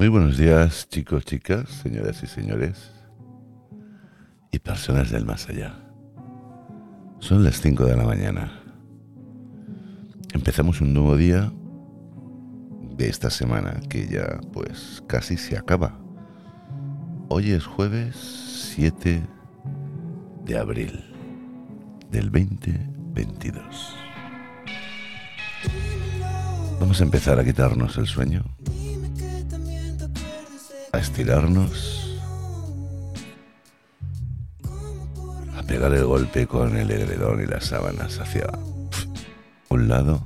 Muy buenos días, chicos, chicas, señoras y señores, y personas del más allá. Son las 5 de la mañana. Empezamos un nuevo día de esta semana que ya pues casi se acaba. Hoy es jueves 7 de abril del 2022. Vamos a empezar a quitarnos el sueño estirarnos, a pegar el golpe con el edredón y las sábanas hacia un lado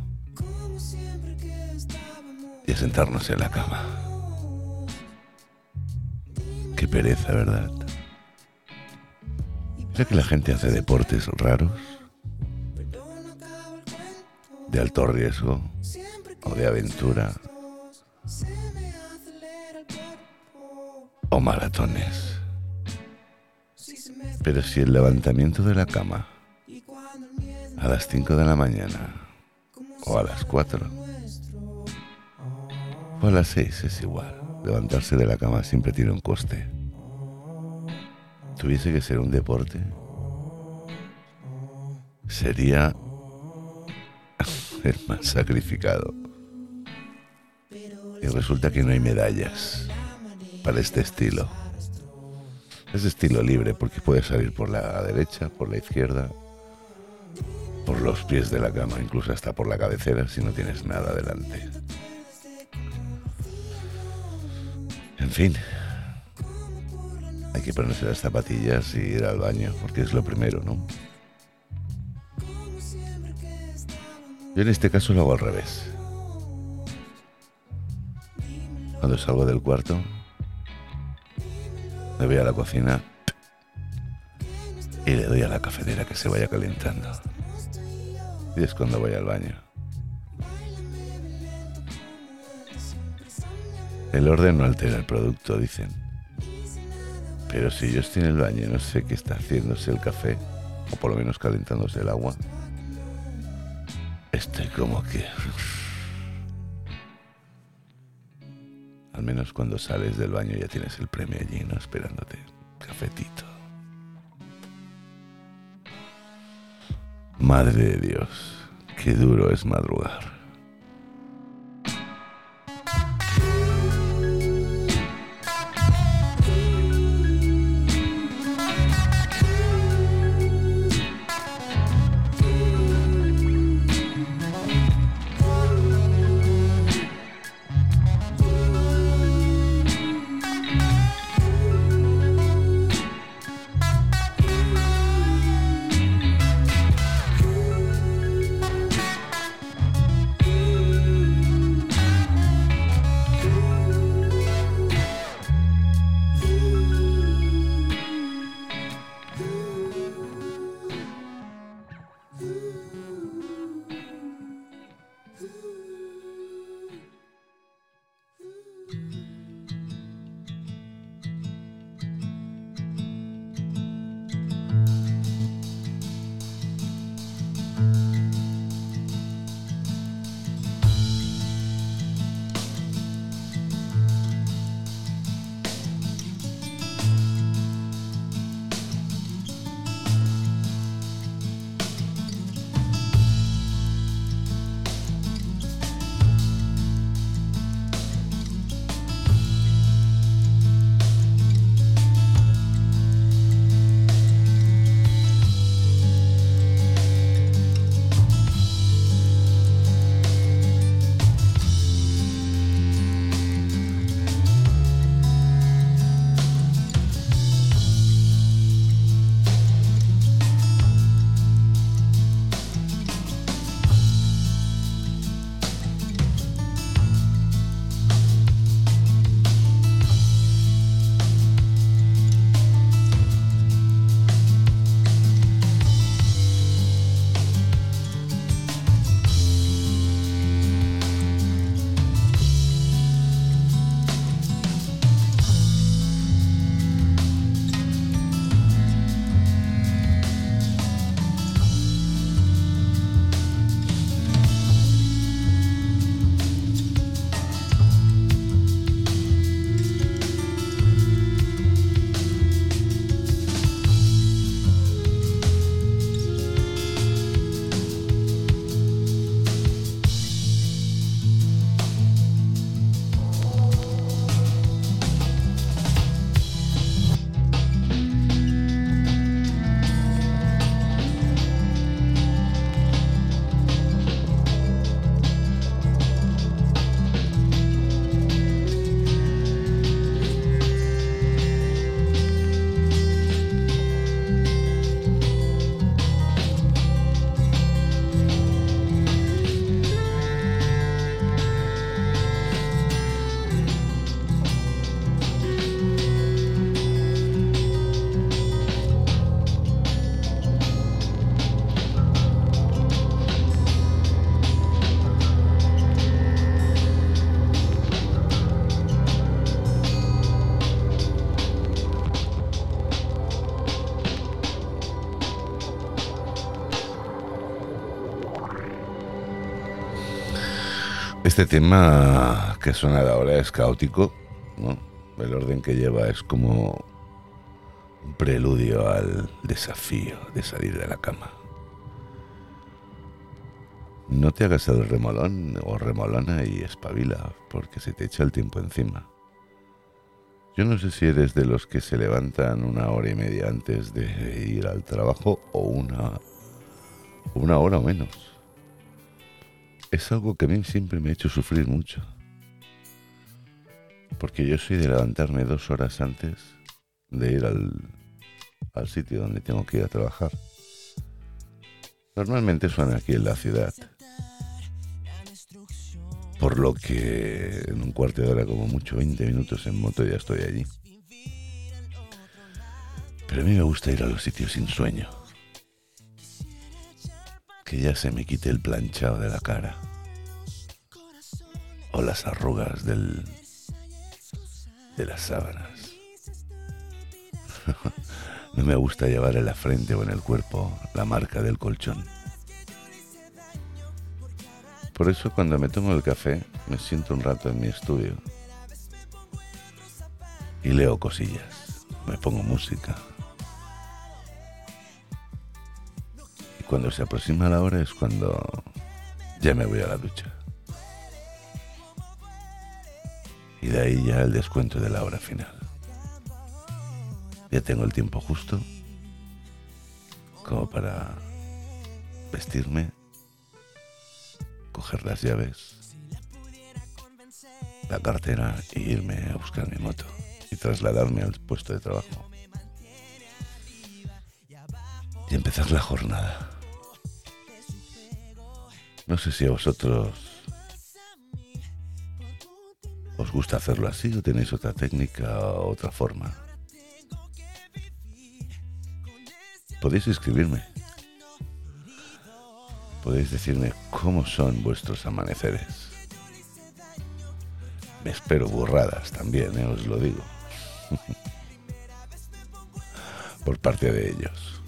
y a sentarnos en la cama. Qué pereza, ¿verdad? Sé que la gente hace deportes raros, de alto riesgo o de aventura o maratones. Pero si el levantamiento de la cama a las 5 de la mañana o a las 4 o a las 6 es igual. Levantarse de la cama siempre tiene un coste. Tuviese que ser un deporte, sería el más sacrificado. Y resulta que no hay medallas para este estilo. Es estilo libre porque puede salir por la derecha, por la izquierda, por los pies de la cama, incluso hasta por la cabecera si no tienes nada delante. En fin, hay que ponerse las zapatillas y ir al baño, porque es lo primero, ¿no? Yo en este caso lo hago al revés. Cuando salgo del cuarto, me voy a la cocina y le doy a la cafetera que se vaya calentando. Y es cuando voy al baño. El orden no altera el producto, dicen. Pero si yo estoy en el baño y no sé qué está haciéndose el café, o por lo menos calentándose el agua, estoy como que... menos cuando sales del baño ya tienes el premio allí, ¿no? Esperándote. Cafetito. Madre de Dios, qué duro es madrugar. Este tema que suena ahora es caótico, ¿no? El orden que lleva es como un preludio al desafío de salir de la cama. No te hagas el remolón o remolona y espabila, porque se te echa el tiempo encima. Yo no sé si eres de los que se levantan una hora y media antes de ir al trabajo o una, una hora o menos. Es algo que a mí siempre me ha hecho sufrir mucho. Porque yo soy de levantarme dos horas antes de ir al, al sitio donde tengo que ir a trabajar. Normalmente suena aquí en la ciudad. Por lo que en un cuarto de hora, como mucho, 20 minutos en moto, ya estoy allí. Pero a mí me gusta ir a los sitios sin sueño. Que ya se me quite el planchado de la cara. O las arrugas del, de las sábanas. no me gusta llevar en la frente o en el cuerpo la marca del colchón. Por eso cuando me tomo el café me siento un rato en mi estudio y leo cosillas, me pongo música. Y cuando se aproxima la hora es cuando ya me voy a la ducha. Y de ahí ya el descuento de la hora final. Ya tengo el tiempo justo como para vestirme coger las llaves, la cartera e irme a buscar mi moto y trasladarme al puesto de trabajo. Y empezar la jornada. No sé si a vosotros os gusta hacerlo así o tenéis otra técnica o otra forma. Podéis escribirme podéis decirme cómo son vuestros amaneceres. Me espero burradas también, eh, os lo digo. Por parte de ellos.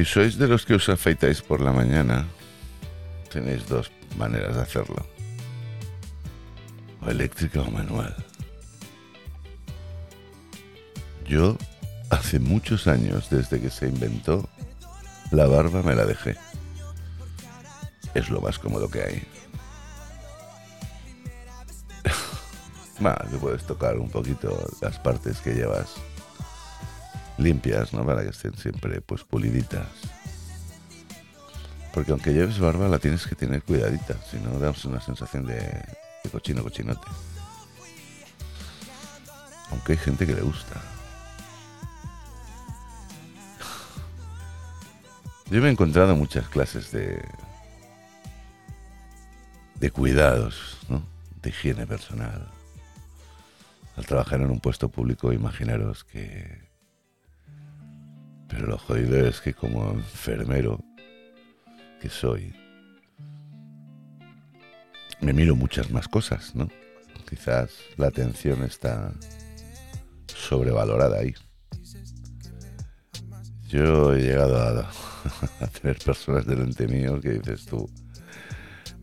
Si sois de los que os afeitáis por la mañana, tenéis dos maneras de hacerlo. O eléctrica o manual. Yo, hace muchos años, desde que se inventó, la barba me la dejé. Es lo más cómodo que hay. Más, te puedes tocar un poquito las partes que llevas limpias, ¿no? Para que estén siempre pues puliditas. Porque aunque lleves barba la tienes que tener cuidadita, si no damos una sensación de, cochino cochinote. Aunque hay gente que le gusta. Yo me he encontrado muchas clases de de cuidados, ¿no? De higiene personal. Al trabajar en un puesto público, imaginaros que pero lo jodido es que como enfermero que soy, me miro muchas más cosas, ¿no? Quizás la atención está sobrevalorada ahí. Yo he llegado a, tener personas delante mío que dices tú,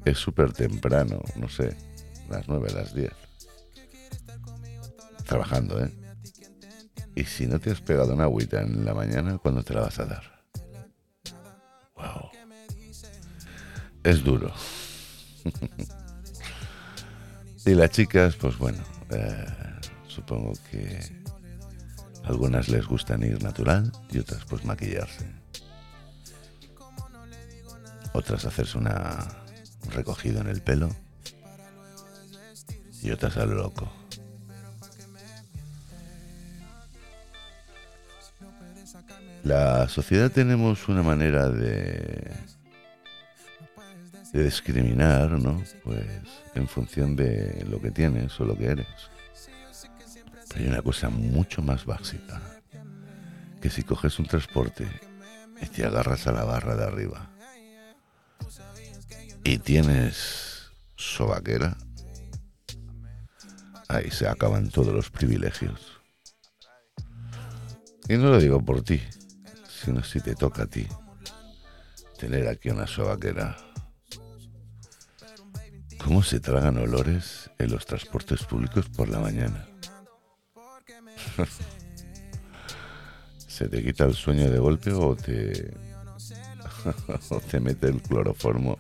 es súper temprano, no sé, las nueve, las diez. Trabajando, ¿eh? Y si no te has pegado una agüita en la mañana, ¿cuándo te la vas a dar? Wow. Es duro. Y las chicas, pues bueno, eh, supongo que algunas les gustan ir natural y otras pues maquillarse. Otras hacerse una un recogido en el pelo y otras al loco. La sociedad tenemos una manera de, discriminar, ¿no? Pues en función de lo que tienes o lo que eres. Pero hay una cosa mucho más básica, que si coges un transporte y te agarras a la barra de arriba y tienes sobaquera, ahí se acaban todos los privilegios. Y no lo digo por ti, si te toca a ti tener aquí una sobaquera. ¿Cómo se tragan olores en los transportes públicos por la mañana? ¿Se te quita el sueño de golpe o te, o te mete el cloroformo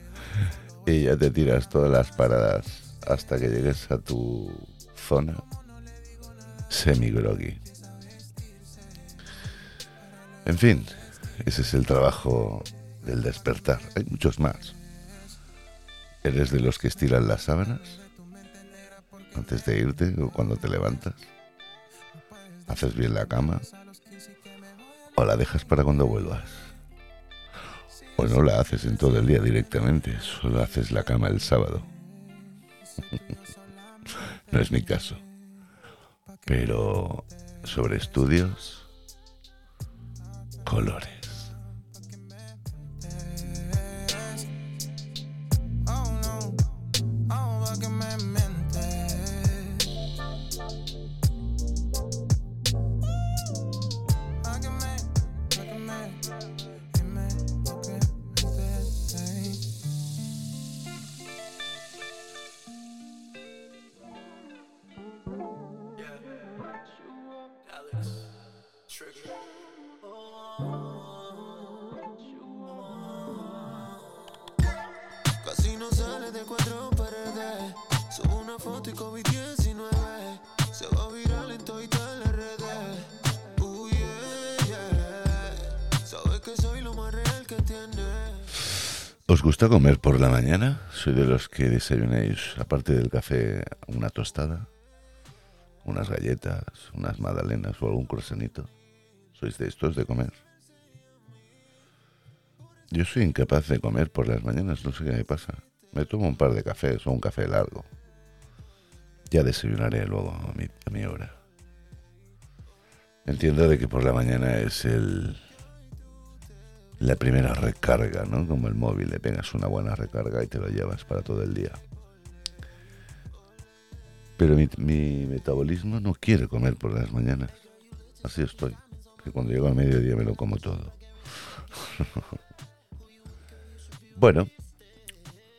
y ya te tiras todas las paradas hasta que llegues a tu zona semi-groggy? En fin, ese es el trabajo del despertar. Hay muchos más. ¿Eres de los que estiran las sábanas? Antes de irte o cuando te levantas. ¿Haces bien la cama? ¿O la dejas para cuando vuelvas? ¿O no la haces en todo el día directamente? Solo haces la cama el sábado. no es mi caso. Pero sobre estudios colores. Gusta comer por la mañana? Soy de los que desayunáis, aparte del café, una tostada, unas galletas, unas magdalenas o algún croissantito. ¿Sois de estos de comer? Yo soy incapaz de comer por las mañanas, no sé qué me pasa. Me tomo un par de cafés o un café largo. Ya desayunaré luego a mi, a mi hora. Entiendo de que por la mañana es el, la primera recarga, ¿no? Como el móvil, le pegas una buena recarga y te lo llevas para todo el día. Pero mi, metabolismo no quiere comer por las mañanas. Así estoy. Que cuando llego al mediodía me lo como todo. bueno,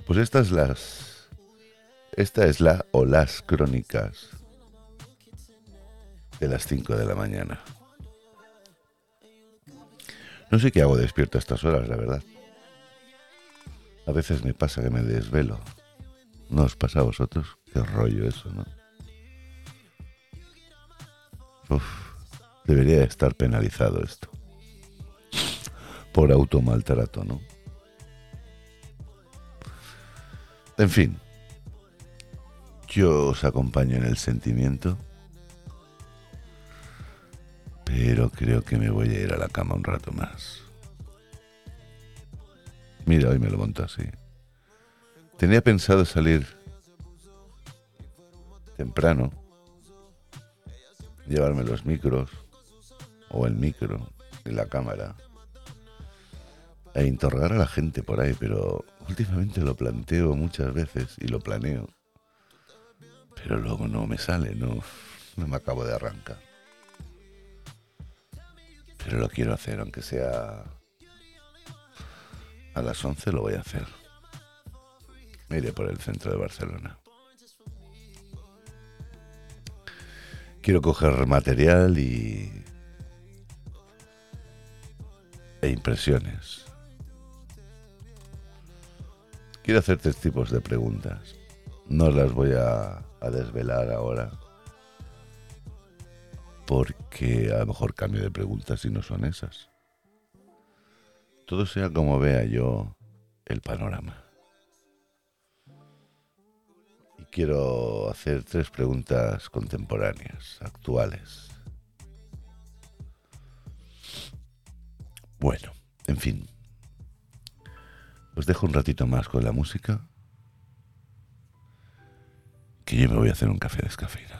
pues estas las. Esta es la o las crónicas de las 5 de la mañana. No sé qué hago despierto a estas horas, la verdad. A veces me pasa que me desvelo. ¿No os pasa a vosotros? Qué rollo eso, ¿no? Uf, debería estar penalizado esto. Por automaltrato, ¿no? En fin, yo os acompaño en el sentimiento pero creo que me voy a ir a la cama un rato más. Mira, hoy me lo monto así. Tenía pensado salir temprano, llevarme los micros o el micro y la cámara e interrogar a la gente por ahí, pero últimamente lo planteo muchas veces y lo planeo, pero luego no me sale, no, no me acabo de arrancar. Pero lo quiero hacer, aunque sea a las 11 lo voy a hacer. Me iré por el centro de Barcelona. Quiero coger material y... e impresiones. Quiero hacer tres tipos de preguntas. no las voy a, a desvelar ahora porque a lo mejor cambio de preguntas si no son esas. Todo sea como vea yo el panorama. Y quiero hacer tres preguntas contemporáneas, actuales. Bueno, en fin. Os dejo un ratito más con la música. Que yo me voy a hacer un café descafeinado.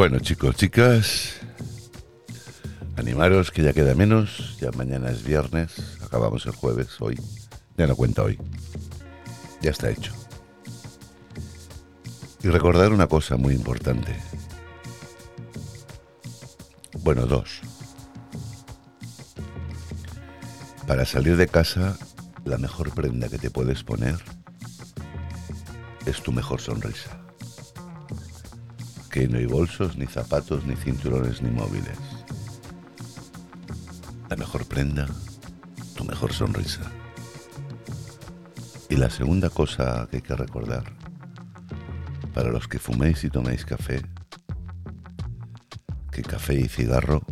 Bueno, chicos, chicas, animaros que ya queda menos, ya mañana es viernes, acabamos el jueves, hoy, ya no cuenta hoy, ya está hecho. Y recordar una cosa muy importante. Bueno, dos. Para salir de casa, la mejor prenda que te puedes poner es tu mejor sonrisa. Que no hay bolsos, ni zapatos, ni cinturones, ni móviles. La mejor prenda, tu mejor sonrisa. Y la segunda cosa que hay que recordar, para los que fuméis y toméis café, que café y cigarro,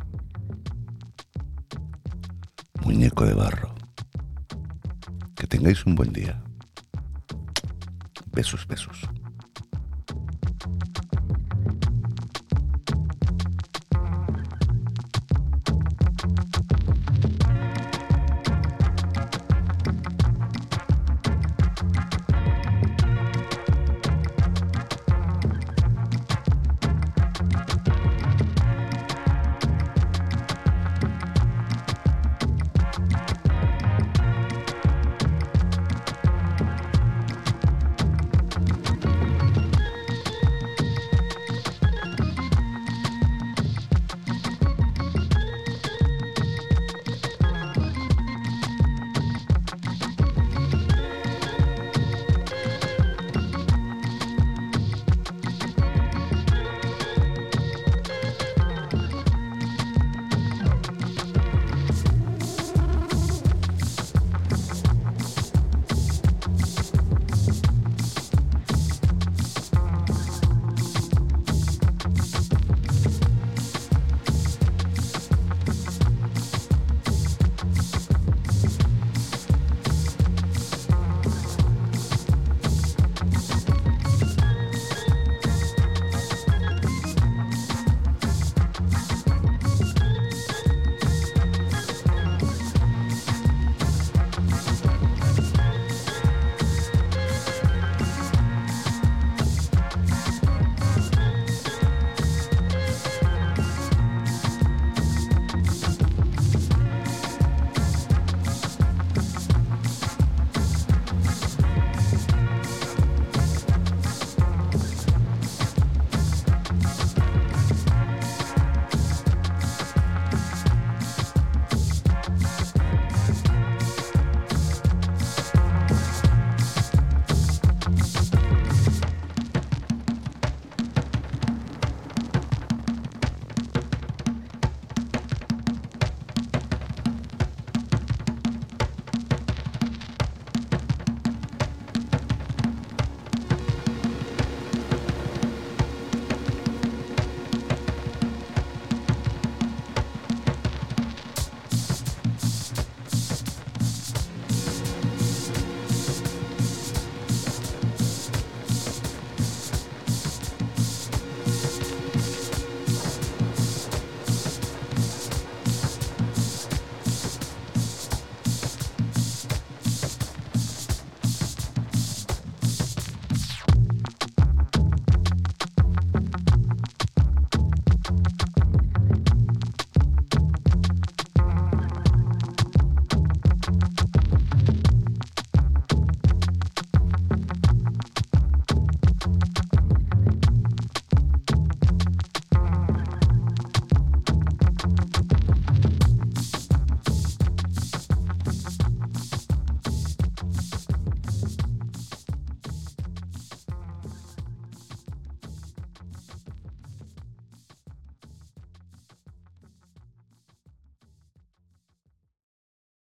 muñeco de barro. Que tengáis un buen día. Besos, besos.